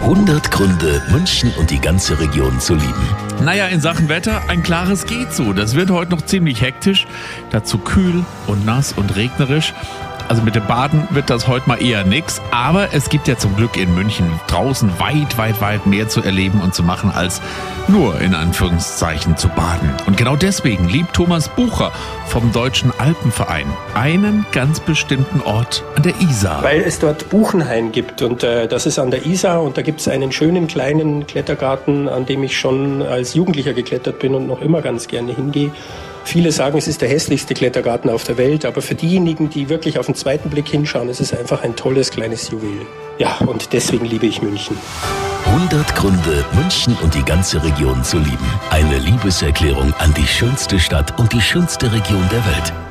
100 Gründe, München und die ganze Region zu lieben. Naja, in Sachen Wetter ein klares geht so. Das wird heute noch ziemlich hektisch, dazu kühl und nass und regnerisch. Also mit dem Baden wird das heute mal eher nix. Aber es gibt ja zum Glück in München draußen weit, weit, weit mehr zu erleben und zu machen, als nur in Anführungszeichen zu baden. Und genau deswegen liebt Thomas Bucher vom Deutschen Alpenverein einen ganz bestimmten Ort an der Isar. Weil es dort Buchenhain gibt und äh, das ist an der Isar und da gibt es einen schönen kleinen Klettergarten, an dem ich schon als Jugendlicher geklettert bin und noch immer ganz gerne hingehe. Viele sagen, es ist der hässlichste Klettergarten auf der Welt, aber für diejenigen, die wirklich auf den zweiten Blick hinschauen, ist es einfach ein tolles kleines Juwel. Ja, und deswegen liebe ich München. 100 Gründe, München und die ganze Region zu lieben. Eine Liebeserklärung an die schönste Stadt und die schönste Region der Welt.